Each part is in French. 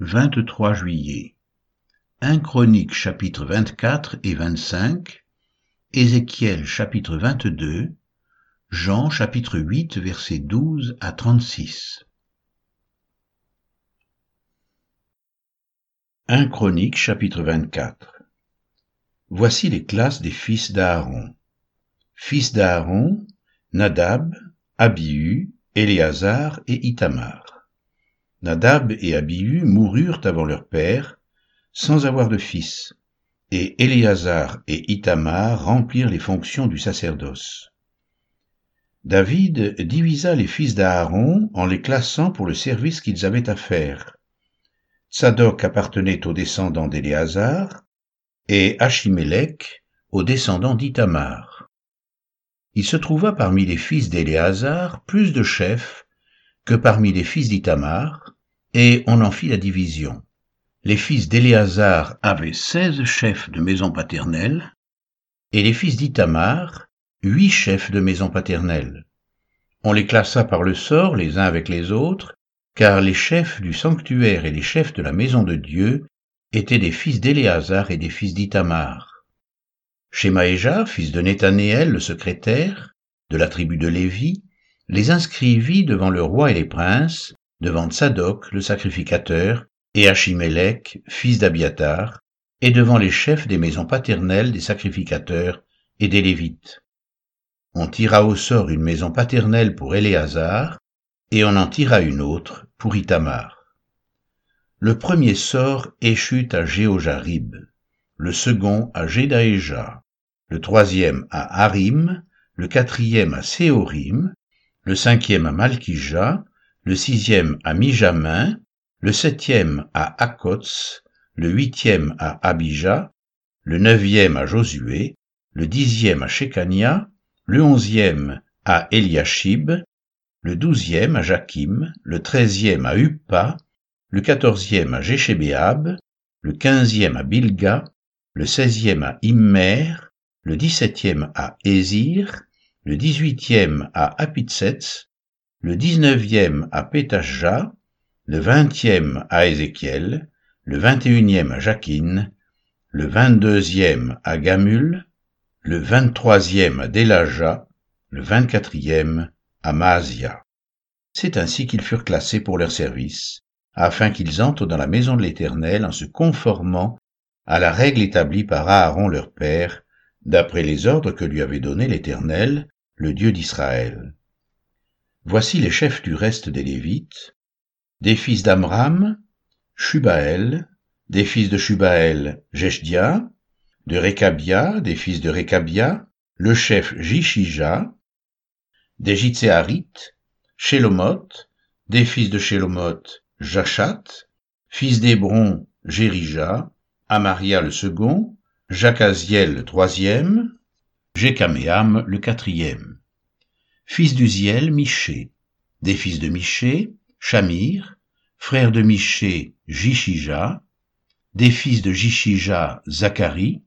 23 juillet. 1 Chronique chapitre 24 et 25, Ézéchiel chapitre 22, Jean chapitre 8 versets 12 à 36. 1 Chronique chapitre 24. Voici les classes des fils d'Aaron. Fils d'Aaron, Nadab, Abihu, Éléazar et Itamar. Nadab et Abihu moururent avant leur père, sans avoir de fils, et Éléazar et Itamar remplirent les fonctions du sacerdoce. David divisa les fils d'Aaron en les classant pour le service qu'ils avaient à faire. Tsadok appartenait aux descendants d'Éléazar et Achimélec aux descendants d'Itamar. Il se trouva parmi les fils d'Éléazar plus de chefs que parmi les fils d'Itamar, et on en fit la division. Les fils d'Éléazar avaient seize chefs de maison paternelle, et les fils d'Itamar, huit chefs de maison paternelle. On les classa par le sort les uns avec les autres, car les chefs du sanctuaire et les chefs de la maison de Dieu étaient des fils d'Éléazar et des fils d'Itamar. Shemaéja, fils de Nethanéel, le secrétaire, de la tribu de Lévi, les inscrivit devant le roi et les princes, devant Tsadok le sacrificateur, et Achimélec, fils d'Abiatar, et devant les chefs des maisons paternelles des sacrificateurs et des Lévites. On tira au sort une maison paternelle pour Éléazar, et on en tira une autre pour Itamar. Le premier sort échut à Géojarib, le second à Jédaéja, le troisième à Harim, le quatrième à Séorim, le cinquième à Malkija, le sixième à Mijamin, le septième à Akots, le huitième à Abijah, le neuvième à Josué, le dixième à Shekania, le onzième à Eliashib, le douzième à Jakim, le treizième à Uppa, le quatorzième à Jéchébéab, le quinzième à Bilga, le seizième à Immer, le dix-septième à Ézir, le dix-huitième à le dix-neuvième à Pétachja, le vingtième à Ézéchiel, le vingt-et-unième à Jacquine, le vingt-deuxième à Gamul, le vingt-troisième à Délaja, le vingt-quatrième à Maasia. C'est ainsi qu'ils furent classés pour leur service, afin qu'ils entrent dans la maison de l'Éternel en se conformant à la règle établie par Aaron leur père, d'après les ordres que lui avait donnés l'Éternel, le Dieu d'Israël. Voici les chefs du reste des Lévites, des fils d'Amram, Shubaël, des fils de Shubaël, Jeshdia, de Rekabia, des fils de Rekabia, le chef Jishija, des Jitséarites, Shélomoth, des fils de Shélomoth, Jachat, fils d'Hébron, Jérija, Amaria le second, Jacaziel le troisième, Jécaméam le quatrième. Fils d'Uziel, Miché. Des fils de Miché, Shamir, frère de Miché, Jishija, des fils de Jishija, Zacharie,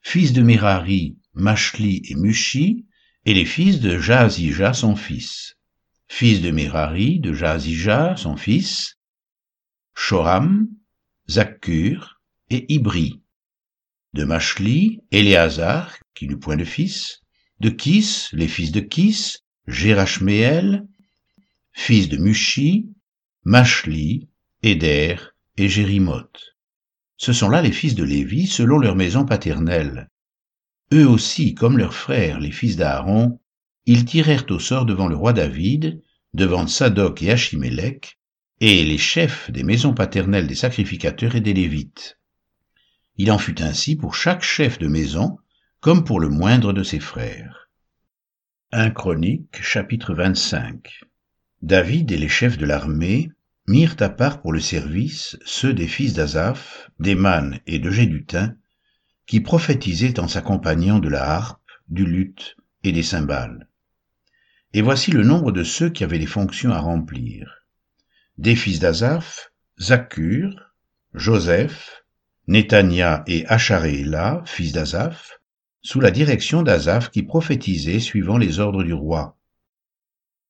fils de Merari, Mashli et Mushi, et les fils de Jaazija, son fils. Fils de Merari, de Jaazija, son fils, Shoram, Zakkur et Ibri. De Mashli, Éléazar, qui n'eut point de fils, de Kis, les fils de Kis, Gérachméel, fils de Mushi, Machli, Éder et Jérimoth. Ce sont là les fils de Lévi selon leur maison paternelle. Eux aussi, comme leurs frères, les fils d'Aaron, ils tirèrent au sort devant le roi David, devant Sadoc et Achimélec, et les chefs des maisons paternelles des sacrificateurs et des Lévites. Il en fut ainsi pour chaque chef de maison, comme pour le moindre de ses frères. 1 Chronique chapitre 25 David et les chefs de l'armée mirent à part pour le service ceux des fils d'Azaph, d'Éman et de Gédutin, qui prophétisaient en s'accompagnant de la harpe, du luth et des cymbales. Et voici le nombre de ceux qui avaient des fonctions à remplir. Des fils d'Azaph, Zakur, Joseph, Netania et Acharéla, fils d'Azaph, sous la direction d'Azaph qui prophétisait suivant les ordres du roi.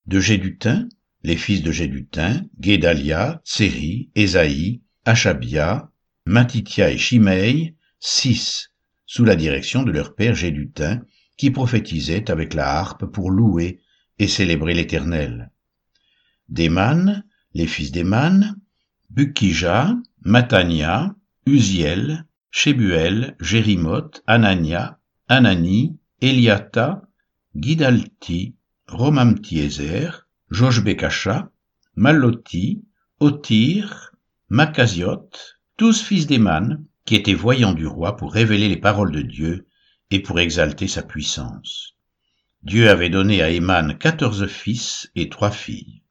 De Gédutin, les fils de Gédutin, Guédalia, Tséri, Ésaïe, Achabia, Matithia et Shimei, six, sous la direction de leur père Gédutin, qui prophétisait avec la harpe pour louer et célébrer l'Éternel. Déman, les fils d'Éman, Bukija, Matania, Uziel, Shebuel, Jérimoth, Anania, Anani, Eliata, Gidalti, Romamtiezer, Joshbekasha, Maloti, Otir, Makaziot, tous fils d'Éman, qui étaient voyants du roi pour révéler les paroles de Dieu et pour exalter sa puissance. Dieu avait donné à Éman quatorze fils et trois filles.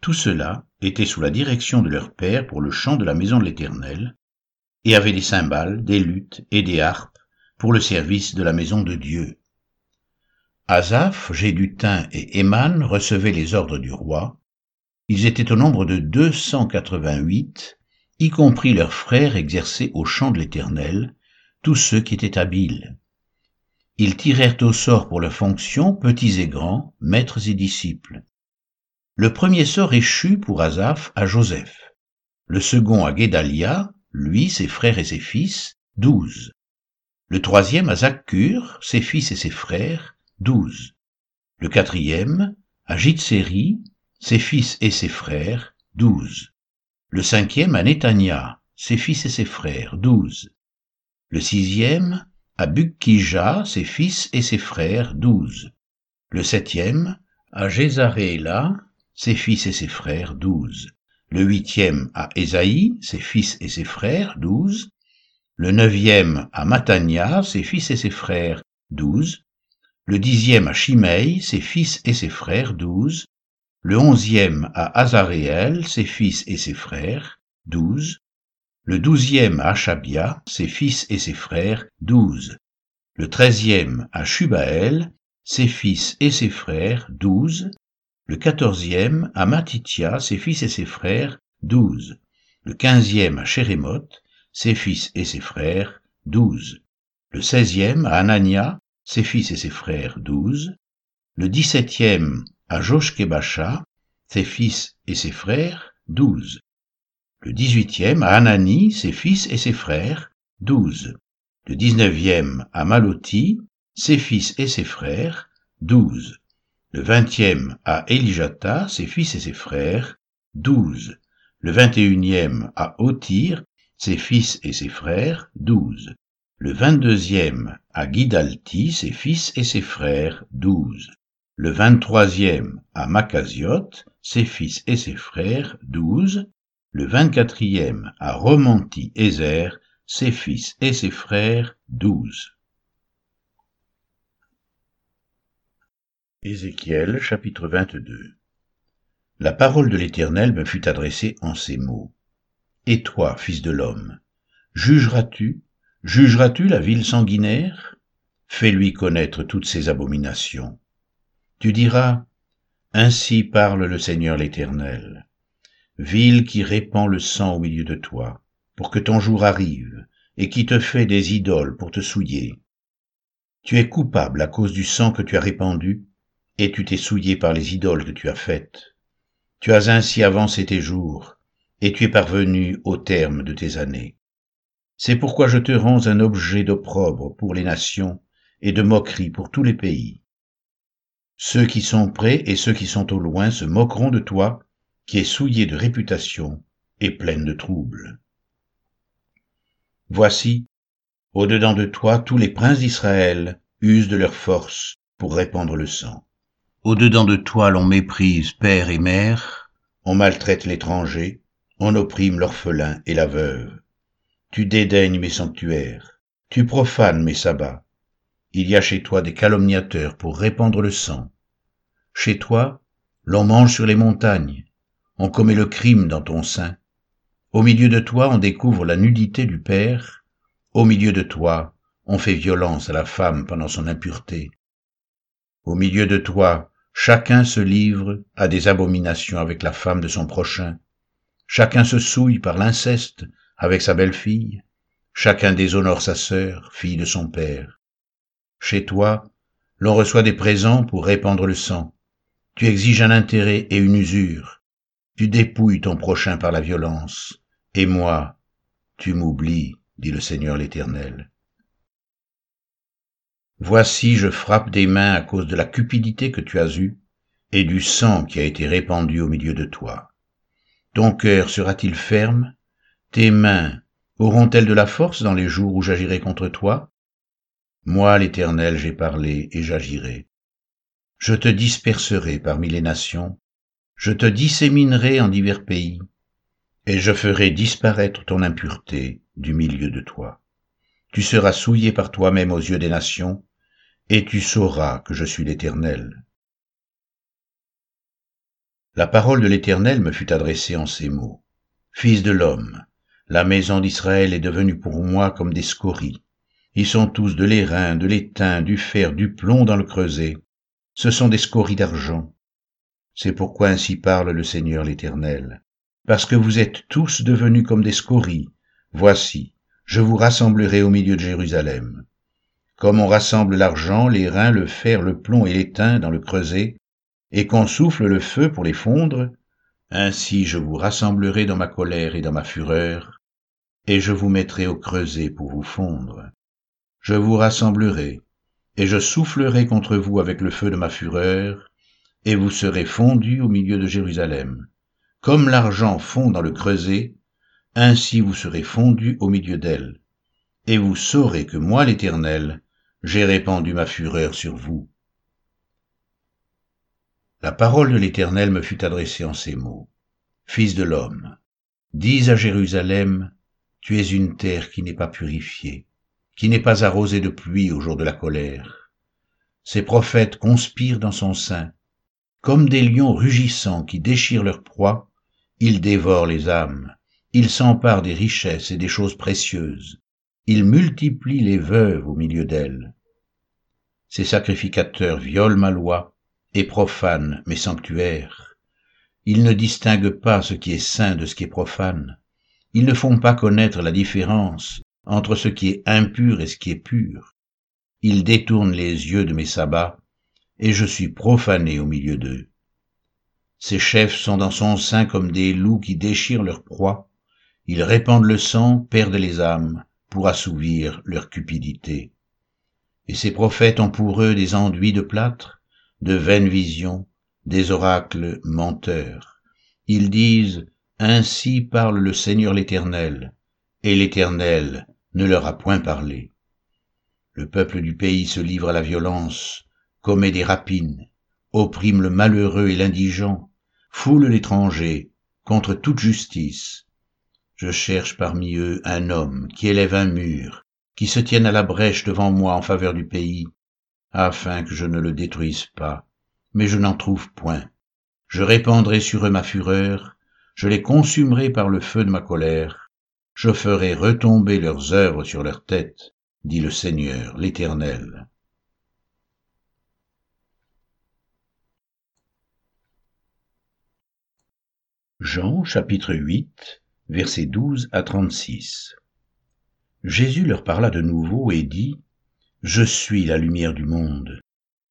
Tout cela était sous la direction de leur père pour le chant de la maison de l'Éternel, et avait des cymbales, des luttes et des harpes pour le service de la maison de Dieu. Asaph, Gédutin et Éman recevaient les ordres du roi. Ils étaient au nombre de deux cent quatre-vingt-huit, y compris leurs frères exercés au champ de l'Éternel, tous ceux qui étaient habiles. Ils tirèrent au sort pour leurs fonctions, petits et grands, maîtres et disciples. Le premier sort échut pour Asaph à Joseph, le second à Guédalia, lui, ses frères et ses fils, douze. Le troisième à Zaccur, ses fils et ses frères, douze. Le quatrième à Jitseri, ses fils et ses frères, douze. Le cinquième à Netania, ses fils et ses frères, douze. Le sixième à Bukkija, ses fils et ses frères, douze. Le septième à Jézaréla, ses fils et ses frères, douze. Le huitième à Ésaïe, ses fils et ses frères, douze. Le neuvième à Matania, ses fils et ses frères, douze. Le dixième à Shimei, ses fils et ses frères, douze. Le onzième à Azaréel, ses fils et ses frères, douze. Le douzième à Achabia, ses fils et ses frères, douze. Le treizième à Shubael, ses fils et ses frères, douze le quatorzième à Matithia, ses fils et ses frères, douze. Le quinzième à Chérémoth, ses fils et ses frères, douze. Le seizième à Anania, ses fils et ses frères, douze. Le dix-septième à Joshkebacha, ses fils et ses frères, douze. Le dix-huitième à Anani, ses fils et ses frères, douze. Le dix-neuvième à Maloti, ses fils et ses frères, douze le vingtième à Elijata, ses fils et ses frères, douze. Le vingt-et-unième à Otir, ses fils et ses frères, douze. Le vingt-deuxième à Guidalti, ses fils et ses frères, douze. Le vingt-troisième à Macaziot, ses fils et ses frères, douze. Le vingt-quatrième à Romanti-Ezer, ses fils et ses frères, douze. Ézéchiel chapitre 22 La parole de l'Éternel me fut adressée en ces mots. Et toi, fils de l'homme, jugeras-tu, jugeras-tu la ville sanguinaire? Fais-lui connaître toutes ses abominations. Tu diras, Ainsi parle le Seigneur l'Éternel, ville qui répand le sang au milieu de toi, pour que ton jour arrive, et qui te fait des idoles pour te souiller. Tu es coupable à cause du sang que tu as répandu, et tu t'es souillé par les idoles que tu as faites. Tu as ainsi avancé tes jours, et tu es parvenu au terme de tes années. C'est pourquoi je te rends un objet d'opprobre pour les nations et de moquerie pour tous les pays. Ceux qui sont près et ceux qui sont au loin se moqueront de toi, qui es souillé de réputation et pleine de troubles. Voici, au-dedans de toi, tous les princes d'Israël usent de leur force pour répandre le sang. Au-dedans de toi l'on méprise père et mère, on maltraite l'étranger, on opprime l'orphelin et la veuve. Tu dédaignes mes sanctuaires, tu profanes mes sabbats. Il y a chez toi des calomniateurs pour répandre le sang. Chez toi, l'on mange sur les montagnes, on commet le crime dans ton sein. Au milieu de toi, on découvre la nudité du père, au milieu de toi, on fait violence à la femme pendant son impureté. Au milieu de toi, Chacun se livre à des abominations avec la femme de son prochain. Chacun se souille par l'inceste avec sa belle-fille. Chacun déshonore sa sœur, fille de son père. Chez toi, l'on reçoit des présents pour répandre le sang. Tu exiges un intérêt et une usure. Tu dépouilles ton prochain par la violence, Et moi, tu m'oublies, dit le Seigneur l'Éternel. Voici, je frappe des mains à cause de la cupidité que tu as eue et du sang qui a été répandu au milieu de toi. Ton cœur sera-t-il ferme? Tes mains auront-elles de la force dans les jours où j'agirai contre toi? Moi, l'Éternel, j'ai parlé et j'agirai. Je te disperserai parmi les nations, je te disséminerai en divers pays, et je ferai disparaître ton impureté du milieu de toi. Tu seras souillé par toi-même aux yeux des nations, et tu sauras que je suis l'Éternel. La parole de l'Éternel me fut adressée en ces mots. Fils de l'homme, la maison d'Israël est devenue pour moi comme des scories. Ils sont tous de l'airain, de l'étain, du fer, du plomb dans le creuset. Ce sont des scories d'argent. C'est pourquoi ainsi parle le Seigneur l'Éternel. Parce que vous êtes tous devenus comme des scories, voici, je vous rassemblerai au milieu de Jérusalem. Comme on rassemble l'argent, les reins, le fer, le plomb et l'étain dans le creuset, et qu'on souffle le feu pour les fondre, ainsi je vous rassemblerai dans ma colère et dans ma fureur, et je vous mettrai au creuset pour vous fondre. Je vous rassemblerai, et je soufflerai contre vous avec le feu de ma fureur, et vous serez fondus au milieu de Jérusalem. Comme l'argent fond dans le creuset, ainsi vous serez fondus au milieu d'elle. Et vous saurez que moi, l'Éternel, j'ai répandu ma fureur sur vous. La parole de l'Éternel me fut adressée en ces mots. Fils de l'homme, dis à Jérusalem, tu es une terre qui n'est pas purifiée, qui n'est pas arrosée de pluie au jour de la colère. Ses prophètes conspirent dans son sein, comme des lions rugissants qui déchirent leur proie, ils dévorent les âmes, ils s'emparent des richesses et des choses précieuses, ils multiplient les veuves au milieu d'elles. Ces sacrificateurs violent ma loi et profanent mes sanctuaires. Ils ne distinguent pas ce qui est saint de ce qui est profane. Ils ne font pas connaître la différence entre ce qui est impur et ce qui est pur. Ils détournent les yeux de mes sabbats, et je suis profané au milieu d'eux. Ses chefs sont dans son sein comme des loups qui déchirent leur proie. Ils répandent le sang, perdent les âmes, pour assouvir leur cupidité. Et ces prophètes ont pour eux des enduits de plâtre, de vaines visions, des oracles menteurs. Ils disent, Ainsi parle le Seigneur l'Éternel, et l'Éternel ne leur a point parlé. Le peuple du pays se livre à la violence, commet des rapines, opprime le malheureux et l'indigent, foule l'étranger, contre toute justice. Je cherche parmi eux un homme qui élève un mur, qui se tienne à la brèche devant moi en faveur du pays, afin que je ne le détruise pas, mais je n'en trouve point. Je répandrai sur eux ma fureur, je les consumerai par le feu de ma colère, je ferai retomber leurs œuvres sur leur tête, dit le Seigneur l'Éternel. Jean chapitre 8 versets 12 à 36 Jésus leur parla de nouveau et dit, Je suis la lumière du monde.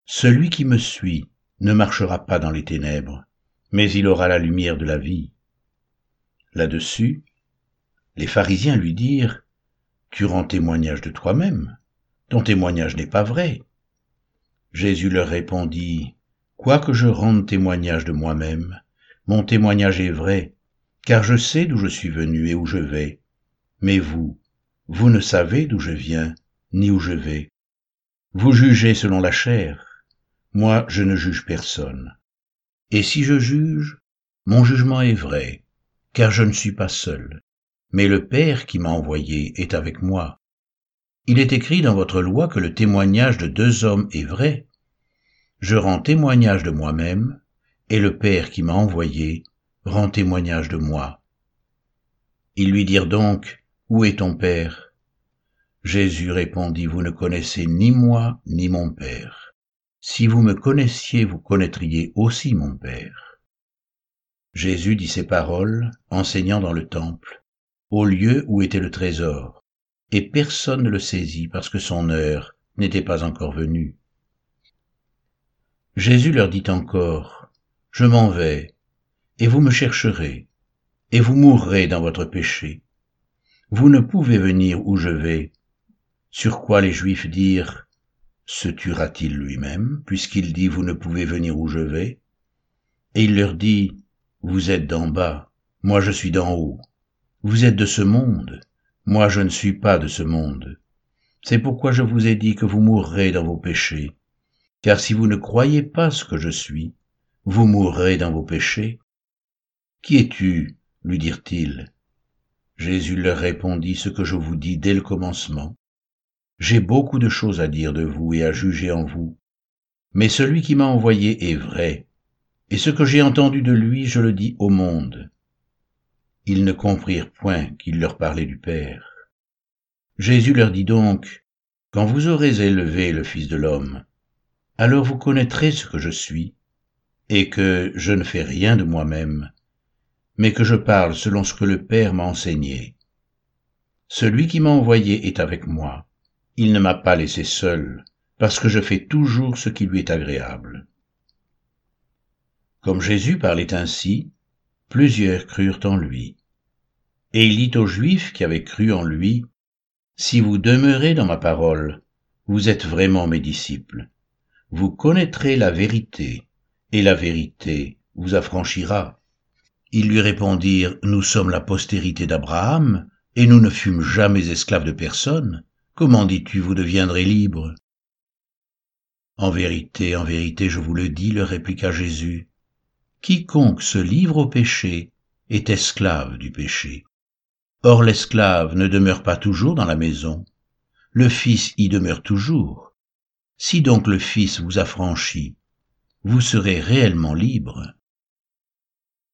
Celui qui me suit ne marchera pas dans les ténèbres, mais il aura la lumière de la vie. Là-dessus, les pharisiens lui dirent, Tu rends témoignage de toi-même, ton témoignage n'est pas vrai. Jésus leur répondit, Quoique je rende témoignage de moi-même, mon témoignage est vrai, car je sais d'où je suis venu et où je vais. Mais vous, vous ne savez d'où je viens, ni où je vais. Vous jugez selon la chair. Moi, je ne juge personne. Et si je juge, mon jugement est vrai, car je ne suis pas seul, mais le Père qui m'a envoyé est avec moi. Il est écrit dans votre loi que le témoignage de deux hommes est vrai. Je rends témoignage de moi-même, et le Père qui m'a envoyé rend témoignage de moi. Ils lui dirent donc, Où est ton Père? Jésus répondit, Vous ne connaissez ni moi ni mon Père. Si vous me connaissiez, vous connaîtriez aussi mon Père. Jésus dit ces paroles, enseignant dans le temple, au lieu où était le trésor, et personne ne le saisit parce que son heure n'était pas encore venue. Jésus leur dit encore, je m'en vais, et vous me chercherez, et vous mourrez dans votre péché. Vous ne pouvez venir où je vais. Sur quoi les Juifs dirent, se tuera-t-il lui-même, puisqu'il dit, vous ne pouvez venir où je vais? Et il leur dit, vous êtes d'en bas, moi je suis d'en haut. Vous êtes de ce monde, moi je ne suis pas de ce monde. C'est pourquoi je vous ai dit que vous mourrez dans vos péchés. Car si vous ne croyez pas ce que je suis, vous mourrez dans vos péchés. Qui es-tu? lui dirent-ils. Jésus leur répondit ce que je vous dis dès le commencement. J'ai beaucoup de choses à dire de vous et à juger en vous. Mais celui qui m'a envoyé est vrai, et ce que j'ai entendu de lui, je le dis au monde. Ils ne comprirent point qu'il leur parlait du Père. Jésus leur dit donc, Quand vous aurez élevé le Fils de l'homme, alors vous connaîtrez ce que je suis, et que je ne fais rien de moi-même, mais que je parle selon ce que le Père m'a enseigné. Celui qui m'a envoyé est avec moi. Il ne m'a pas laissé seul, parce que je fais toujours ce qui lui est agréable. Comme Jésus parlait ainsi, plusieurs crurent en lui. Et il dit aux Juifs qui avaient cru en lui, Si vous demeurez dans ma parole, vous êtes vraiment mes disciples. Vous connaîtrez la vérité, et la vérité vous affranchira. Ils lui répondirent, Nous sommes la postérité d'Abraham, et nous ne fûmes jamais esclaves de personne. Comment dis-tu, vous deviendrez libres En vérité, en vérité, je vous le dis, leur répliqua Jésus, quiconque se livre au péché est esclave du péché. Or l'esclave ne demeure pas toujours dans la maison, le Fils y demeure toujours. Si donc le Fils vous affranchit, vous serez réellement libre.